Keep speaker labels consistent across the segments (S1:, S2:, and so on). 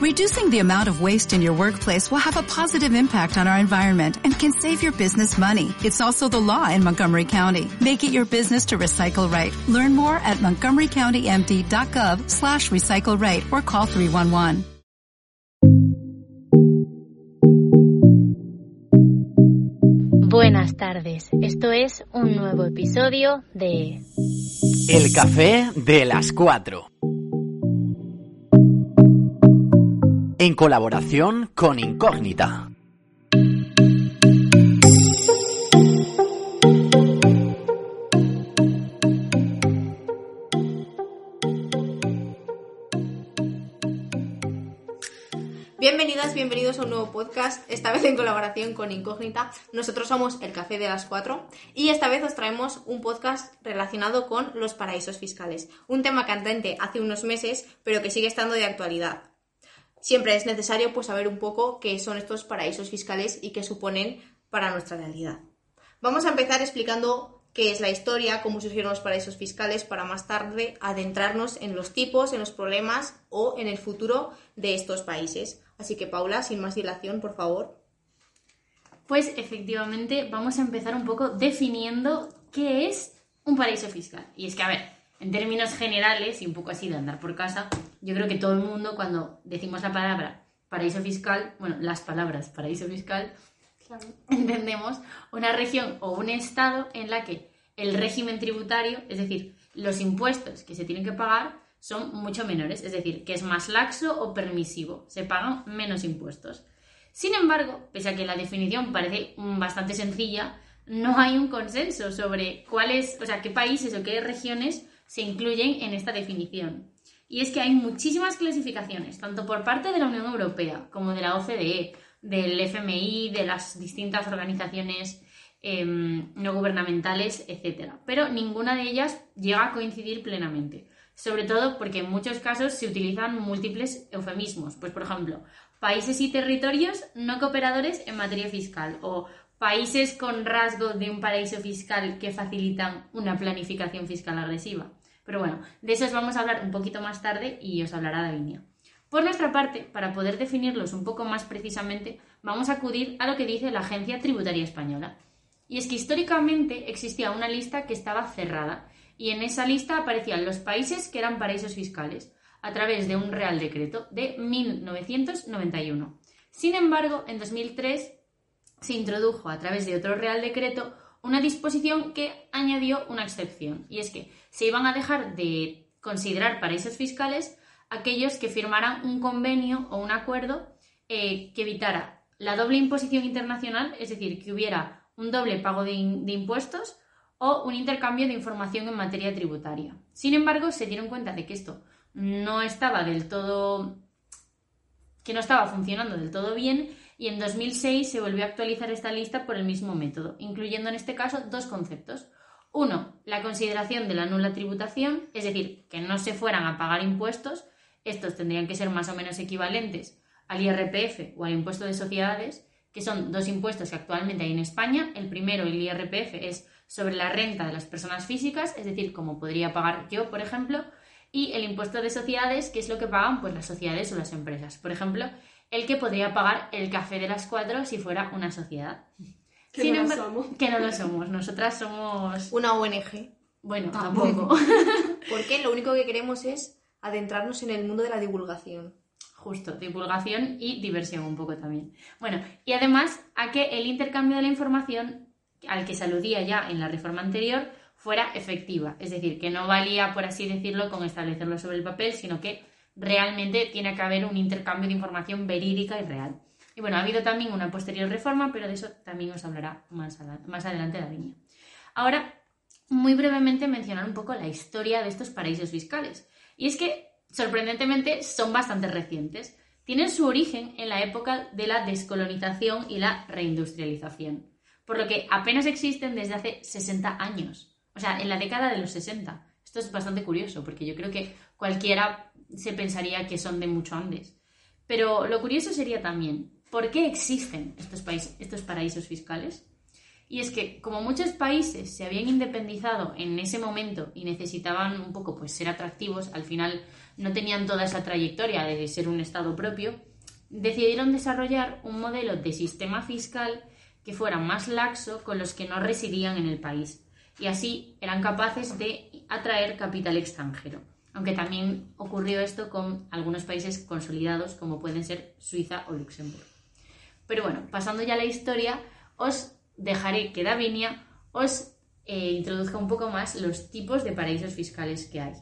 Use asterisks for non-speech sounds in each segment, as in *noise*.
S1: Reducing the amount of waste in your workplace will have a positive impact on our environment and can save your business money. It's also the law in Montgomery County. Make it your business to recycle right. Learn more at montgomerycountymd.gov slash recycle right or call 311.
S2: Buenas tardes, esto es un nuevo episodio de
S3: El café de las cuatro. En colaboración con Incógnita.
S4: Bienvenidas, bienvenidos a un nuevo podcast, esta vez en colaboración con Incógnita. Nosotros somos El Café de las Cuatro y esta vez os traemos un podcast relacionado con los paraísos fiscales. Un tema cantante hace unos meses, pero que sigue estando de actualidad. Siempre es necesario pues saber un poco qué son estos paraísos fiscales y qué suponen para nuestra realidad. Vamos a empezar explicando qué es la historia, cómo surgieron los paraísos fiscales, para más tarde adentrarnos en los tipos, en los problemas o en el futuro de estos países. Así que, Paula, sin más dilación, por favor.
S2: Pues efectivamente vamos a empezar un poco definiendo qué es un paraíso fiscal. Y es que, a ver, en términos generales y un poco así de andar por casa, yo creo que todo el mundo cuando decimos la palabra paraíso fiscal, bueno, las palabras paraíso fiscal, entendemos una región o un estado en la que el régimen tributario, es decir, los impuestos que se tienen que pagar, son mucho menores, es decir, que es más laxo o permisivo, se pagan menos impuestos. Sin embargo, pese a que la definición parece bastante sencilla, no hay un consenso sobre cuáles, o sea, qué países o qué regiones se incluyen en esta definición. Y es que hay muchísimas clasificaciones, tanto por parte de la Unión Europea como de la OCDE, del FMI, de las distintas organizaciones em, no gubernamentales, etc. Pero ninguna de ellas llega a coincidir plenamente. Sobre todo porque en muchos casos se utilizan múltiples eufemismos. Pues, por ejemplo, países y territorios no cooperadores en materia fiscal o países con rasgos de un paraíso fiscal que facilitan una planificación fiscal agresiva. Pero bueno, de eso os vamos a hablar un poquito más tarde y os hablará Davinia. Por nuestra parte, para poder definirlos un poco más precisamente, vamos a acudir a lo que dice la Agencia Tributaria Española. Y es que históricamente existía una lista que estaba cerrada y en esa lista aparecían los países que eran paraísos fiscales a través de un Real Decreto de 1991. Sin embargo, en 2003 se introdujo a través de otro Real Decreto una disposición que añadió una excepción, y es que se iban a dejar de considerar paraísos fiscales aquellos que firmaran un convenio o un acuerdo eh, que evitara la doble imposición internacional, es decir, que hubiera un doble pago de, de impuestos o un intercambio de información en materia tributaria. Sin embargo, se dieron cuenta de que esto no estaba del todo que no estaba funcionando del todo bien y en 2006 se volvió a actualizar esta lista por el mismo método, incluyendo en este caso dos conceptos. Uno, la consideración de la nula tributación, es decir, que no se fueran a pagar impuestos, estos tendrían que ser más o menos equivalentes al IRPF o al impuesto de sociedades, que son dos impuestos que actualmente hay en España. El primero, el IRPF, es sobre la renta de las personas físicas, es decir, como podría pagar yo, por ejemplo, y el impuesto de sociedades, que es lo que pagan pues, las sociedades o las empresas. Por ejemplo, el que podría pagar el café de las cuatro si fuera una sociedad.
S4: Que no lo somos.
S2: Que no lo somos. Nosotras somos...
S4: Una ONG.
S2: Bueno, tampoco. *laughs*
S4: Porque lo único que queremos es adentrarnos en el mundo de la divulgación.
S2: Justo, divulgación y diversión un poco también. Bueno, y además a que el intercambio de la información al que se aludía ya en la reforma anterior fuera efectiva. Es decir, que no valía, por así decirlo, con establecerlo sobre el papel, sino que realmente tiene que haber un intercambio de información verídica y real. Y bueno, ha habido también una posterior reforma, pero de eso también os hablará más, adelante Davinia. Ahora, muy brevemente mencionar un poco la historia de estos paraísos fiscales. Y es que, sorprendentemente, son bastante recientes. Tienen su origen en la época de la descolonización y la reindustrialización, por lo que apenas existen desde hace 60 años, o sea, en la década de los 60. Esto es bastante curioso, porque yo creo que cualquiera se pensaría que son de mucho antes. Pero lo curioso sería también, ¿por qué existen estos, países, estos paraísos fiscales? Y es que como muchos países se habían independizado en ese momento y necesitaban un poco pues ser atractivos, al final no tenían toda esa trayectoria de ser un Estado propio, decidieron desarrollar un modelo de sistema fiscal que fuera más laxo con los que no residían en el país y así eran capaces de atraer capital extranjero. Aunque también ocurrió esto con algunos países consolidados como pueden ser Suiza o Luxemburgo. Pero bueno, pasando ya a la historia, os dejaré que Davinia os eh, introduzca un poco más los tipos de paraísos fiscales que hay.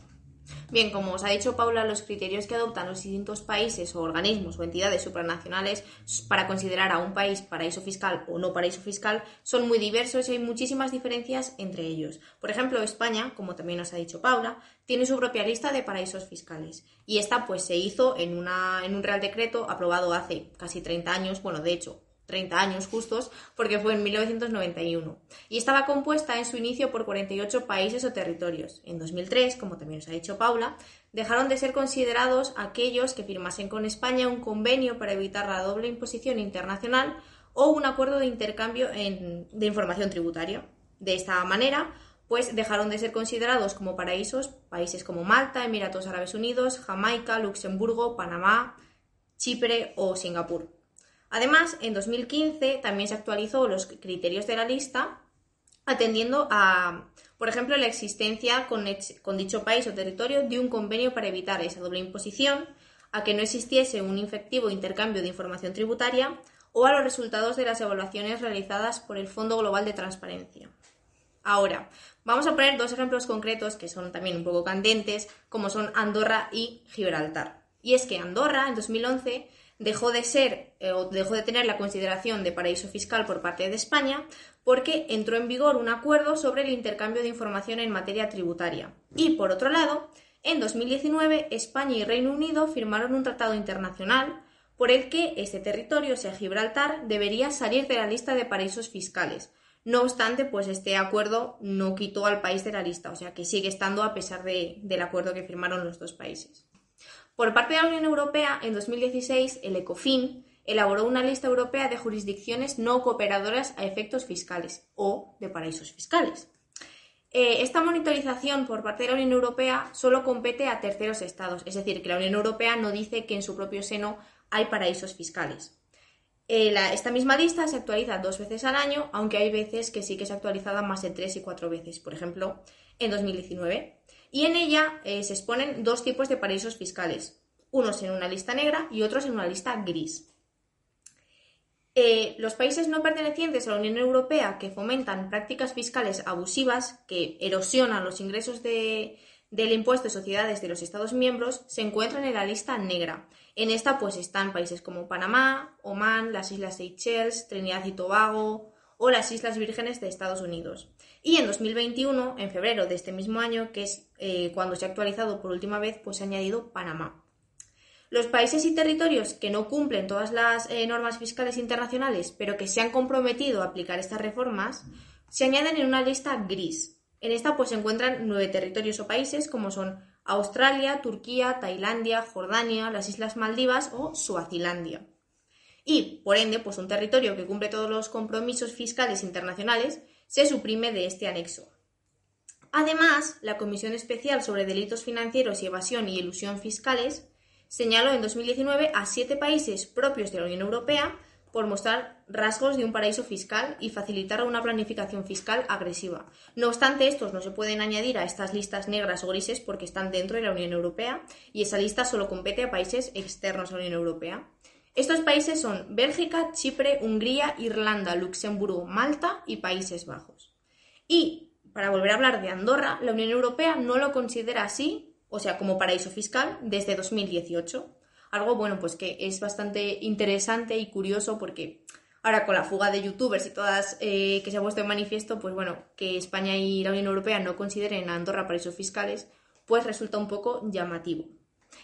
S4: Bien, como os ha dicho Paula, los criterios que adoptan los distintos países o organismos o entidades supranacionales para considerar a un país paraíso fiscal o no paraíso fiscal son muy diversos y hay muchísimas diferencias entre ellos. Por ejemplo, España, como también os ha dicho Paula, tiene su propia lista de paraísos fiscales y esta pues se hizo en, una, en un Real Decreto aprobado hace casi 30 años, bueno, de hecho 30 años justos, porque fue en 1991. Y estaba compuesta en su inicio por 48 países o territorios. En 2003, como también os ha dicho Paula, dejaron de ser considerados aquellos que firmasen con España un convenio para evitar la doble imposición internacional o un acuerdo de intercambio de información tributaria. De esta manera, pues dejaron de ser considerados como paraísos países como Malta, Emiratos Árabes Unidos, Jamaica, Luxemburgo, Panamá, Chipre o Singapur. Además, en 2015 también se actualizó los criterios de la lista atendiendo a, por ejemplo, la existencia con, dicho país o territorio de un convenio para evitar esa doble imposición, a que no existiese un efectivo intercambio de información tributaria o a los resultados de las evaluaciones realizadas por el Fondo Global de Transparencia. Ahora, vamos a poner dos ejemplos concretos que son también un poco candentes, como son Andorra y Gibraltar. Y es que Andorra, en 2011, dejó de ser eh, o dejó de tener la consideración de paraíso fiscal por parte de España porque entró en vigor un acuerdo sobre el intercambio de información en materia tributaria. Y por otro lado, en 2019 España y Reino Unido firmaron un tratado internacional por el que este territorio, o sea Gibraltar, debería salir de la lista de paraísos fiscales. No obstante, pues este acuerdo no quitó al país de la lista, o sea que sigue estando a pesar del acuerdo que firmaron los dos países. Por parte de la Unión Europea, en 2016, el ECOFIN elaboró una lista europea de jurisdicciones no cooperadoras a efectos fiscales o de paraísos fiscales. Eh, esta monitorización por parte de la Unión Europea solo compete a terceros estados, es decir, que la Unión Europea no dice que en su propio seno hay paraísos fiscales. Eh, esta misma lista se actualiza dos veces al año, aunque hay veces que sí que se actualizada más de tres y cuatro veces, por ejemplo, en 2019 y en ella eh, se exponen dos tipos de paraísos fiscales, unos en una lista negra y otros en una lista gris. Eh, los países no pertenecientes a la Unión Europea que fomentan prácticas fiscales abusivas que erosionan los ingresos del impuesto de sociedades de los Estados miembros se encuentran en la lista negra. En esta pues están países como Panamá, Omán, las Islas Seychelles, Trinidad y Tobago o las Islas Vírgenes de Estados Unidos. Y en 2021, en febrero de este mismo año, que es eh, cuando se ha actualizado por última vez, pues se ha añadido Panamá. Los países y territorios que no cumplen todas las eh, normas fiscales internacionales, pero que se han comprometido a aplicar estas reformas, se añaden en una lista gris. En esta pues se encuentran nueve territorios o países como son Australia, Turquía, Tailandia, Jordania, las Islas Maldivas o Suazilandia. Y, por ende, pues un territorio que cumple todos los compromisos fiscales internacionales se suprime de este anexo. Además, la Comisión Especial sobre Delitos Financieros y Evasión y Ilusión Fiscales señaló en 2019 a siete países propios de la Unión Europea por mostrar rasgos de un paraíso fiscal y facilitar una planificación fiscal agresiva. No obstante, estos no se pueden añadir a estas listas negras o grises porque están dentro de la Unión Europea y esa lista solo compete a países externos a la Unión Europea. Estos países son Bélgica, Chipre, Hungría, Irlanda, Luxemburgo, Malta y Países Bajos. Y, para volver a hablar de Andorra, la Unión Europea no lo considera así, o sea, como paraíso fiscal, desde 2018. Algo, bueno, pues que es bastante interesante y curioso porque ahora con la fuga de youtubers y todas eh, que se ha puesto en manifiesto, pues bueno, que España y la Unión Europea no consideren a Andorra paraísos fiscales, pues resulta un poco llamativo.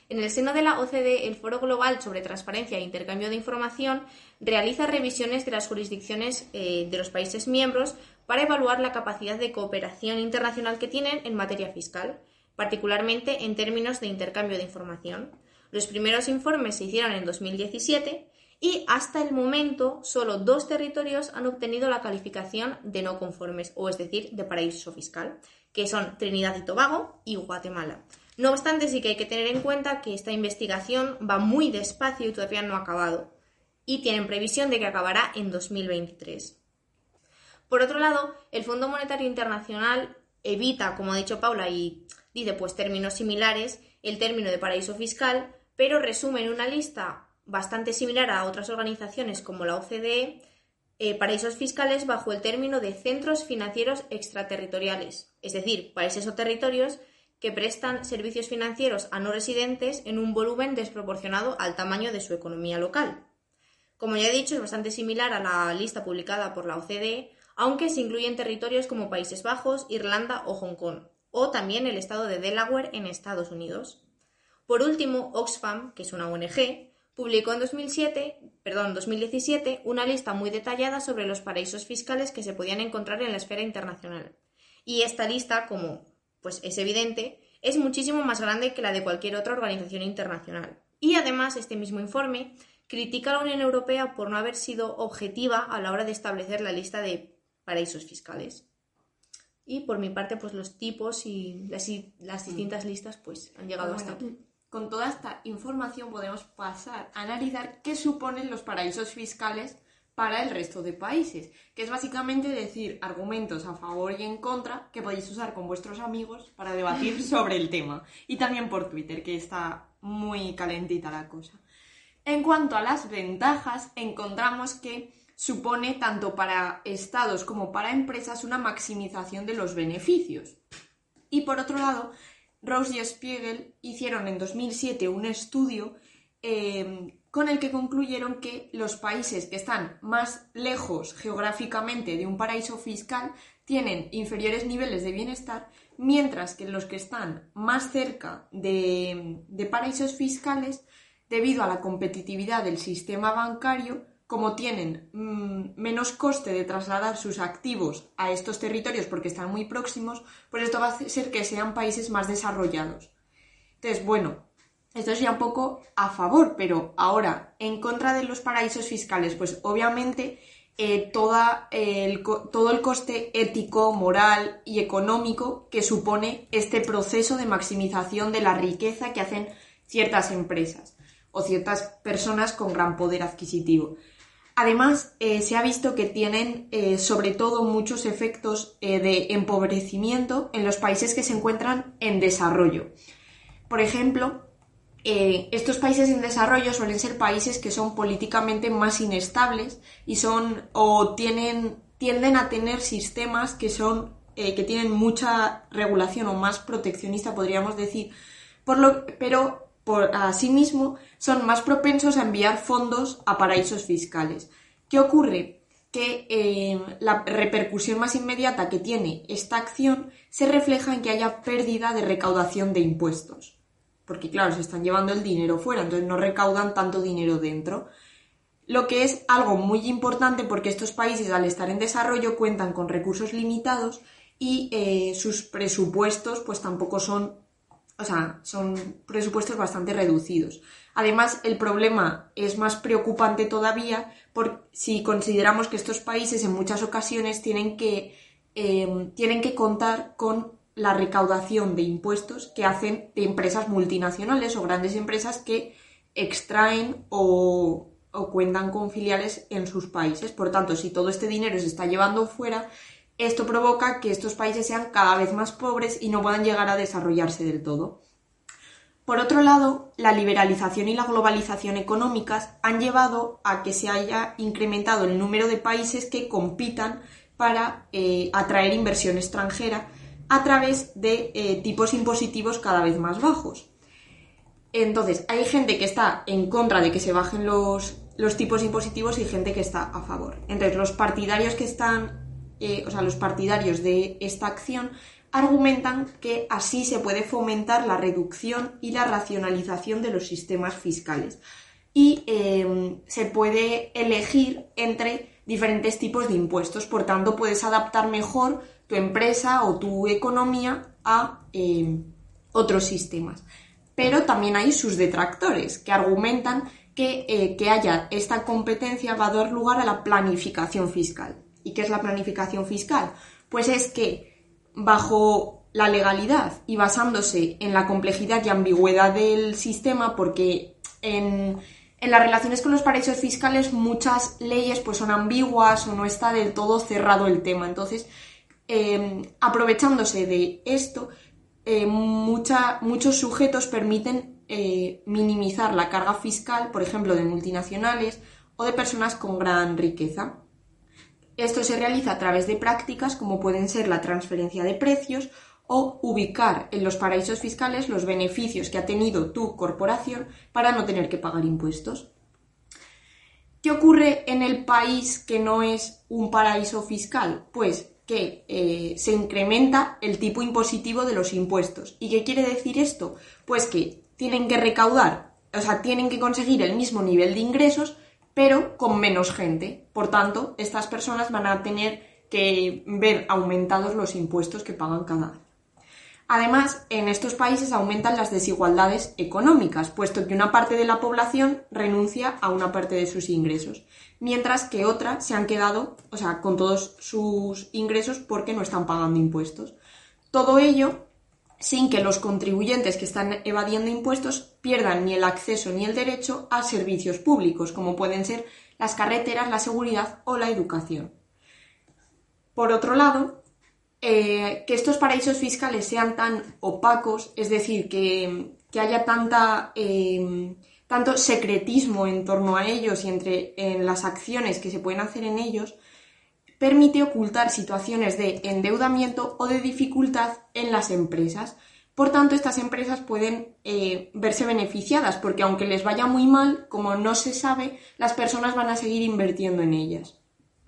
S4: En el seno de la OCDE, el Foro Global sobre Transparencia e Intercambio de Información realiza revisiones de las jurisdicciones eh, de los países miembros para evaluar la capacidad de cooperación internacional que tienen en materia fiscal, particularmente en términos de intercambio de información. Los primeros informes se hicieron en 2017 y hasta el momento solo dos territorios han obtenido la calificación de no conformes, o es decir, de paraíso fiscal, que son Trinidad y Tobago y Guatemala. No obstante, sí que hay que tener en cuenta que esta investigación va muy despacio y todavía no ha acabado, y tienen previsión de que acabará en 2023. Por otro lado, el Fondo Monetario Internacional evita, como ha dicho Paula, y dice pues términos similares, el término de paraíso fiscal, pero resume en una lista bastante similar a otras organizaciones como la OCDE, eh, paraísos fiscales bajo el término de centros financieros extraterritoriales, es decir, países o territorios que prestan servicios financieros a no residentes en un volumen desproporcionado al tamaño de su economía local. Como ya he dicho, es bastante similar a la lista publicada por la OCDE, aunque se incluyen territorios como Países Bajos, Irlanda o Hong Kong, o también el estado de Delaware en Estados Unidos. Por último, Oxfam, que es una ONG, publicó en 2007, perdón, 2017 una lista muy detallada sobre los paraísos fiscales que se podían encontrar en la esfera internacional. Y esta lista, como pues es evidente, es muchísimo más grande que la de cualquier otra organización internacional. Y además, este mismo informe critica a la Unión Europea por no haber sido objetiva a la hora de establecer la lista de paraísos fiscales. Y por mi parte, pues los tipos y las, las distintas listas pues han llegado hasta aquí
S5: con toda esta información podemos pasar a analizar qué suponen los paraísos fiscales para el resto de países, que es básicamente decir argumentos a favor y en contra que podéis usar con vuestros amigos para debatir *laughs* sobre el tema. Y también por Twitter, que está muy calentita la cosa. En cuanto a las ventajas, encontramos que supone tanto para estados como para empresas una maximización de los beneficios. Y por otro lado, Rose y Spiegel hicieron en 2007 un estudio em, con el que concluyeron que los países que están más lejos geográficamente de un paraíso fiscal tienen inferiores niveles de bienestar, mientras que los que están más cerca de paraísos fiscales, debido a la competitividad del sistema bancario, como tienen mm, menos coste de trasladar sus activos a estos territorios porque están muy próximos, pues esto va a hacer que sean países más desarrollados. Entonces, bueno, esto es ya un poco a favor, pero ahora, en contra de los paraísos fiscales, pues obviamente eh, el, todo el coste ético, moral y económico que supone este proceso de maximización de la riqueza que hacen ciertas empresas o ciertas personas con gran poder adquisitivo. Además, eh, se ha visto que tienen eh, sobre todo muchos efectos eh, de empobrecimiento en los países que se encuentran en desarrollo. Por ejemplo, estos países en desarrollo suelen ser países que son políticamente más inestables y son o tienen, tienden a tener sistemas que son que tienen mucha regulación o más proteccionista, podríamos decir, por lo, pero por asimismo, son más propensos a enviar fondos a paraísos fiscales. ¿Qué ocurre? Que eh, la repercusión más inmediata que tiene esta acción se refleja en que haya pérdida de recaudación de impuestos. Porque, claro, se están llevando el dinero fuera, entonces no recaudan tanto dinero dentro. Lo que es algo muy importante porque estos países, al estar en desarrollo, cuentan con recursos limitados y eh, sus presupuestos, pues tampoco son o sea, son presupuestos bastante reducidos. Además, el problema es más preocupante todavía por si consideramos que estos países en muchas ocasiones tienen que, em, tienen que contar con la recaudación de impuestos que hacen de empresas multinacionales o grandes empresas que extraen o, cuentan con filiales en sus países. Por tanto, si todo este dinero se está llevando fuera, esto provoca que estos países sean cada vez más pobres y no puedan llegar a desarrollarse del todo. Por otro lado, la liberalización y la globalización económicas han llevado a que se haya incrementado el número de países que compitan para eh, atraer inversión extranjera a través de eh, tipos impositivos cada vez más bajos. Entonces, hay gente que está en contra de que se bajen los, los tipos impositivos y gente que está a favor. Entonces, los partidarios que están eh, o sea, los partidarios de esta acción argumentan que así se puede fomentar la reducción y la racionalización de los sistemas fiscales y em, se puede elegir entre diferentes tipos de impuestos. Por tanto, puedes adaptar mejor tu empresa o tu economía a em, otros sistemas. Pero también hay sus detractores que argumentan que, eh, que haya esta competencia va a dar lugar a la planificación fiscal. ¿Y qué es la planificación fiscal? Pues es que bajo la legalidad y basándose en la complejidad y ambigüedad del sistema, porque en, en las relaciones con los paraísos fiscales muchas leyes pues son ambiguas o no está del todo cerrado el tema. Entonces, eh, aprovechándose de esto, mucha- muchos sujetos permiten eh, minimizar la carga fiscal, por ejemplo, de multinacionales o de personas con gran riqueza. Esto se realiza a través de prácticas como pueden ser la transferencia de precios o ubicar en los paraísos fiscales los beneficios que ha tenido tu corporación para no tener que pagar impuestos. ¿Qué ocurre en el país que no es un paraíso fiscal? Pues que eh, se incrementa el tipo impositivo de los impuestos. ¿Y qué quiere decir esto? Pues que tienen que recaudar, o sea, tienen que conseguir el mismo nivel de ingresos, pero con menos gente. Por tanto, estas personas van a tener que ver aumentados los impuestos que pagan cada año. Además, en estos países aumentan las desigualdades económicas, puesto que una parte de la población renuncia a una parte de sus ingresos, mientras que otra se han quedado, o sea, con todos sus ingresos porque no están pagando impuestos. Todo ello sin que los contribuyentes que están evadiendo impuestos pierdan ni el acceso ni el derecho a servicios públicos, como pueden ser las carreteras, la seguridad o la educación. Por otro lado, eh, que estos paraísos fiscales sean tan opacos, es decir, que, haya tanta, eh, tanto secretismo en torno a ellos y entre en las acciones que se pueden hacer en ellos, permite ocultar situaciones de endeudamiento o de dificultad en las empresas. Por tanto, estas empresas pueden eh, verse beneficiadas porque aunque les vaya muy mal, como no se sabe, las personas van a seguir invirtiendo en ellas.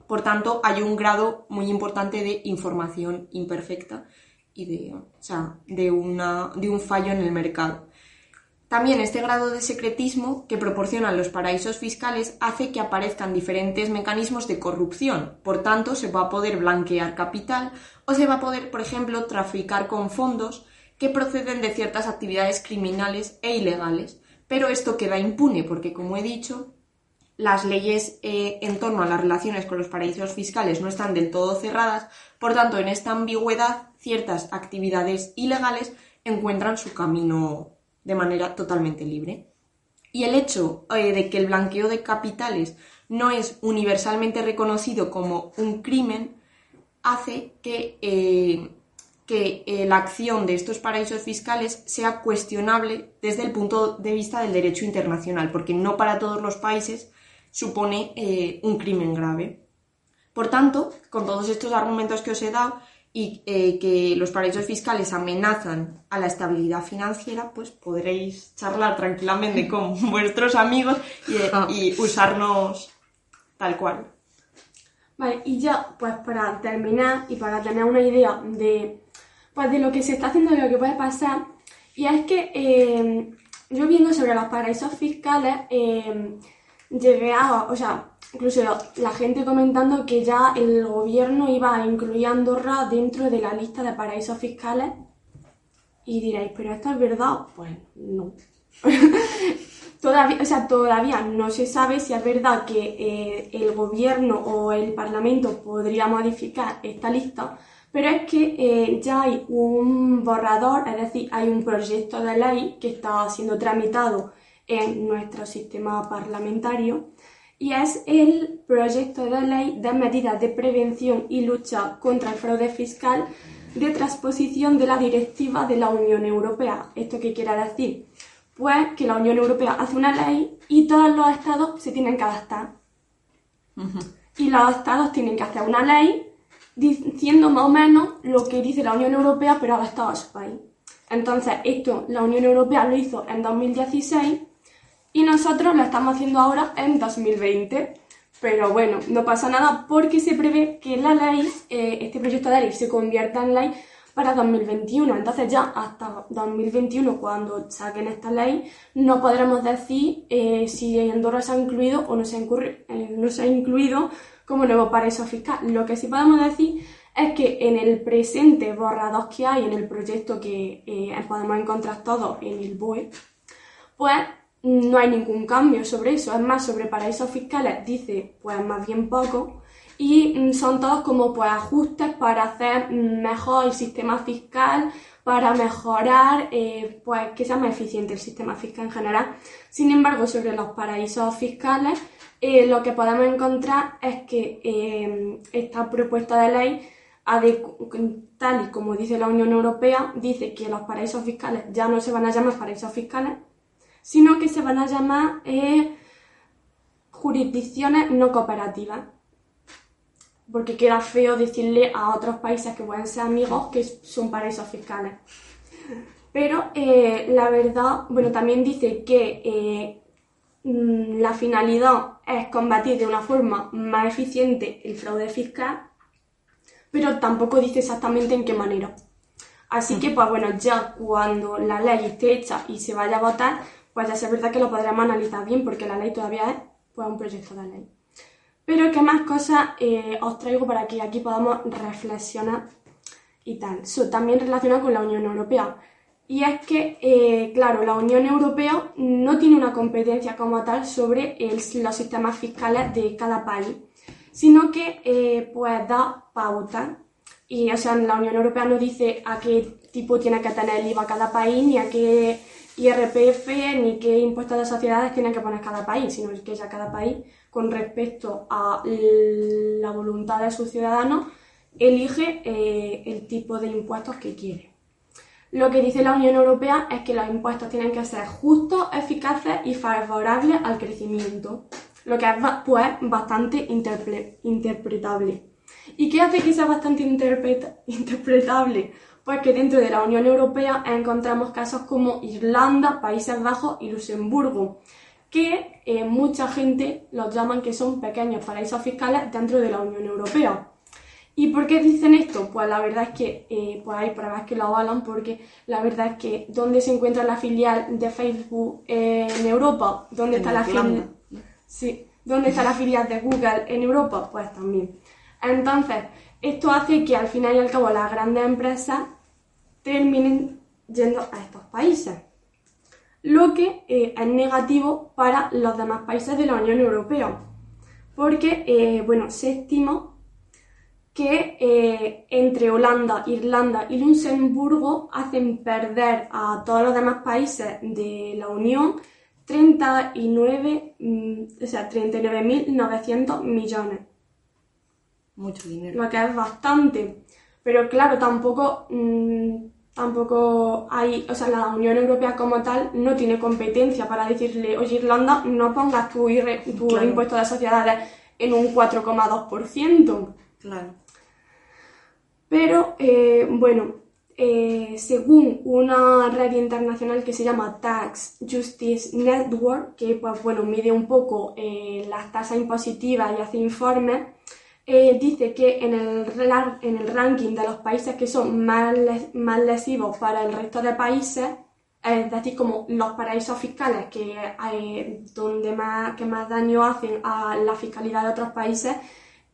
S5: Por tanto, hay un grado muy importante de información imperfecta y de, o sea, de, una, de un fallo en el mercado. También este grado de secretismo que proporcionan los paraísos fiscales hace que aparezcan diferentes mecanismos de corrupción. Por tanto, se va a poder blanquear capital o se va a poder, por ejemplo, traficar con fondos que proceden de ciertas actividades criminales e ilegales. Pero esto queda impune porque, como he dicho, las leyes eh, en torno a las relaciones con los paraísos fiscales no están del todo cerradas, por tanto, en esta ambigüedad, ciertas actividades ilegales encuentran su camino de manera totalmente libre. Y el hecho eh, de que el blanqueo de capitales no es universalmente reconocido como un crimen hace que, eh, que la acción de estos paraísos fiscales sea cuestionable desde el punto de vista del derecho internacional, porque no para todos los países supone eh, un crimen grave. Por tanto, con todos estos argumentos que os he dado y eh, que los paraísos fiscales amenazan a la estabilidad financiera, pues podréis charlar tranquilamente *laughs* con vuestros amigos y, eh, y usarnos tal cual.
S6: Vale, y ya, pues para terminar y para tener una idea de, pues, de lo que se está haciendo y lo que puede pasar, y es que eh, yo viendo sobre los paraísos fiscales, eh, llegué a, o sea, incluso la gente comentando que ya el gobierno iba a incluir a Andorra dentro de la lista de paraísos fiscales. Y diréis, ¿pero esto es verdad? Pues no. *laughs* todavía, o sea, todavía no se sabe si es verdad que eh, el gobierno o el parlamento podría modificar esta lista, pero es que eh, ya hay un borrador, es decir, hay un proyecto de ley que está siendo tramitado en nuestro sistema parlamentario y es el proyecto de ley de medidas de prevención y lucha contra el fraude fiscal de transposición de la directiva de la Unión Europea. ¿Esto qué quiere decir? Pues que la Unión Europea hace una ley y todos los estados se tienen que adaptar. Y los estados tienen que hacer una ley diciendo más o menos lo que dice la Unión Europea, pero adaptado a su país. Entonces, esto la Unión Europea lo hizo en 2016 y nosotros lo estamos haciendo ahora en 2020. Pero bueno, no pasa nada porque se prevé que la ley, eh, este proyecto de ley, se convierta en ley para 2021. Entonces ya hasta 2021, cuando saquen esta ley, no podremos decir eh, si Andorra se ha incluido o no se ha, eh, no se ha incluido como nuevo paraíso fiscal. Lo que sí podemos decir es que en el presente borrador que hay, en el proyecto que podemos encontrar todos en el BOE, pues no hay ningún cambio sobre eso. Es más, sobre paraísos fiscales dice pues más bien poco y mm, son todos como pues ajustes para hacer mm, mejor el sistema fiscal, para mejorar, eh, pues que sea más eficiente el sistema fiscal en general. Sin embargo, sobre los paraísos fiscales, eh, lo que podemos encontrar es que eh, esta propuesta de ley, tal y como dice la Unión Europea, dice que los paraísos fiscales ya no se van a llamar paraísos fiscales, sino que se van a llamar jurisdicciones no cooperativas porque queda feo decirle a otros países que pueden ser amigos que son paraísos fiscales. Pero eh, la verdad, bueno, también dice que eh, mm, la finalidad es combatir de una forma más eficiente el fraude fiscal, pero tampoco dice exactamente en qué manera. Así que, pues bueno, ya cuando la ley esté hecha y se vaya a votar, pues ya es verdad que lo podremos analizar bien, porque la ley todavía es pues, un proyecto de ley. Pero qué más cosas eh, os traigo para que aquí podamos reflexionar y tal. también relacionado con la Unión Europea. Y es que, eh, claro, la Unión Europea no tiene una competencia como tal sobre los sistemas fiscales de cada país, sino que eh, pues da pauta. Y, o sea, la Unión Europea no dice a qué tipo tiene que tener el IVA cada país, ni a qué IRPF, ni qué impuestos de sociedades tiene que poner cada país, sino que ya cada país con respecto a la voluntad de sus ciudadanos, elige eh, el tipo de impuestos que quiere. Lo que dice la Unión Europea es que los impuestos tienen que ser justos, eficaces y favorables al crecimiento, lo que es pues, bastante interpretable. ¿Y qué hace que sea bastante *laughs* interpretable? Pues que dentro de la Unión Europea encontramos casos como Irlanda, Países Bajos y Luxemburgo, que eh, mucha gente los llaman que son pequeños paraísos fiscales dentro de la Unión Europea. ¿Y por qué dicen esto? Pues la verdad es que eh, pues hay pruebas que lo avalan porque la verdad es que ¿dónde se encuentra la filial de Facebook en Europa? ¿Dónde está la filial? Sí, ¿dónde está la filial de Google en Europa? Pues también. Entonces, esto hace que al final y al cabo las grandes empresas terminen yendo a estos países lo que eh, es negativo para los demás países de la Unión Europea, porque eh, bueno, se estima que eh, entre Holanda, Irlanda y Luxemburgo hacen perder a todos los demás países de la Unión 39, mm, o sea, 39.900 millones.
S5: Mucho dinero.
S6: Lo que es bastante. Pero claro, tampoco mm, tampoco hay, o sea, la Unión Europea como tal no tiene competencia para decirle, oye Irlanda, no pongas tu, tu impuesto de sociedades en un 4,2%.
S5: Claro.
S6: Pero, eh, bueno, eh, según una red internacional que se llama Tax Justice Network, que pues bueno, mide un poco eh, las tasas impositivas y hace informes, eh, dice que en el, en el ranking de los países que son más, más lesivos para el resto de países, es decir, como los paraísos fiscales que donde más, que más daño hacen a la fiscalidad de otros países,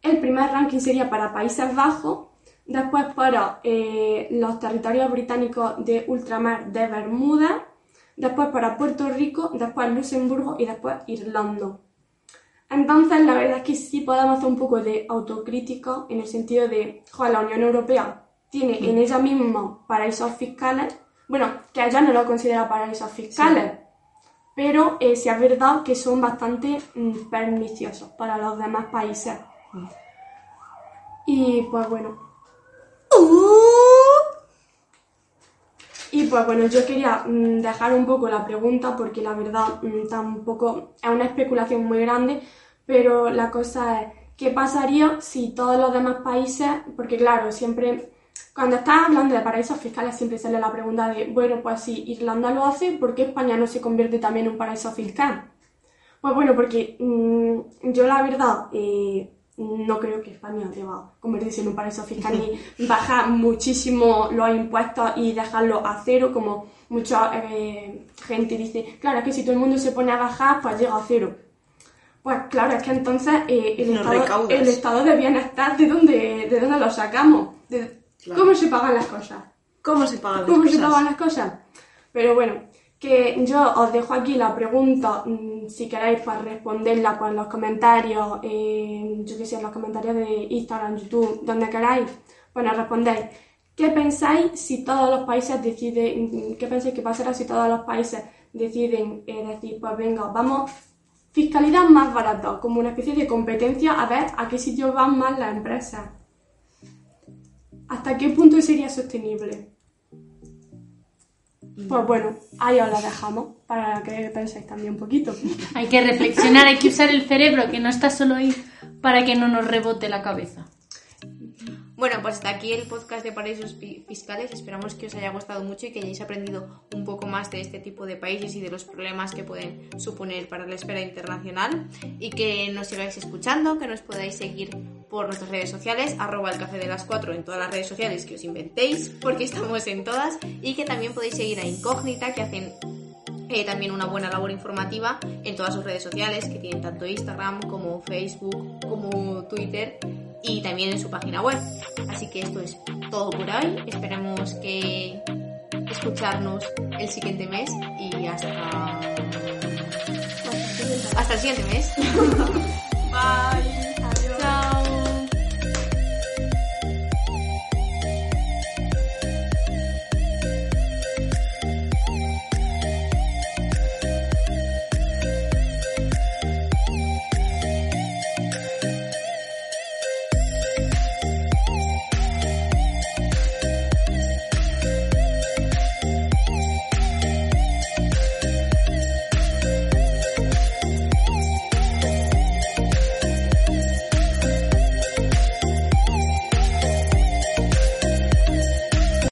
S6: el primer ranking sería para Países Bajos, después para eh, los territorios británicos de ultramar de Bermuda, después para Puerto Rico, después Luxemburgo y después Irlanda. Entonces, la verdad es que sí podemos hacer un poco de autocrítica en el sentido de, joder, la Unión Europea tiene en ella misma paraísos fiscales, bueno, que ella no lo considera paraísos fiscales, pero eh, sí es verdad que son bastante mm, perniciosos para los demás países. Y pues bueno. Y pues bueno, yo quería mm, dejar un poco la pregunta porque la verdad mm, tampoco es una especulación muy grande, pero la cosa es, ¿qué pasaría si todos los demás países, porque claro, siempre, cuando estás hablando de paraísos fiscales siempre sale la pregunta de, bueno, pues si Irlanda lo hace, ¿por qué España no se convierte también en un paraíso fiscal? Pues bueno, porque mm, yo la verdad eh, no creo que España deba convertirse en un paraíso fiscal ni *laughs* bajar muchísimo los impuestos y dejarlo a cero, como mucha eh, gente dice, claro, es que si todo el mundo se pone a bajar, pues llega a cero. Pues claro, es que entonces eh, el, estado, de bienestar, ¿de dónde, de dónde lo sacamos? ¿Cómo se pagan las cosas?
S5: ¿Cómo se pagan las
S6: ¿Cómo
S5: cosas?
S6: se pagan las cosas? Pero bueno, que yo os dejo aquí la pregunta, mm, si queréis pues responderla pues, en los comentarios, eh, yo que sé, en los comentarios de Instagram, YouTube, donde queráis, bueno, respondéis. ¿Qué pensáis si todos los países deciden, qué pensáis que pasará si todos los países deciden eh, decir, pues venga, vamos, fiscalidad más barata, como una especie de competencia a ver a qué sitio van más las empresas? ¿Hasta qué punto sería sostenible? Pues bueno, ahí os la dejamos para que penséis también un poquito.
S2: Hay que reflexionar, hay que usar el cerebro, que no está solo ahí para que no nos rebote la cabeza.
S4: Bueno, pues hasta aquí el podcast de paraísos fi- fiscales. Esperamos que os haya gustado mucho y que hayáis aprendido un poco más de este tipo de países y de los problemas que pueden suponer para la esfera internacional. Y que nos sigáis escuchando, que nos podáis seguir por nuestras redes sociales, arroba el café de las 4 en todas las redes sociales que os inventéis, porque estamos en todas, y que también podéis seguir a Incógnita, que hacen eh, también una buena labor informativa en todas sus redes sociales, que tienen tanto Instagram como Facebook, como Twitter y también en su página web. Así que esto es todo por hoy. Esperamos que escucharnos el siguiente mes y hasta hasta el siguiente mes. *laughs* Bye.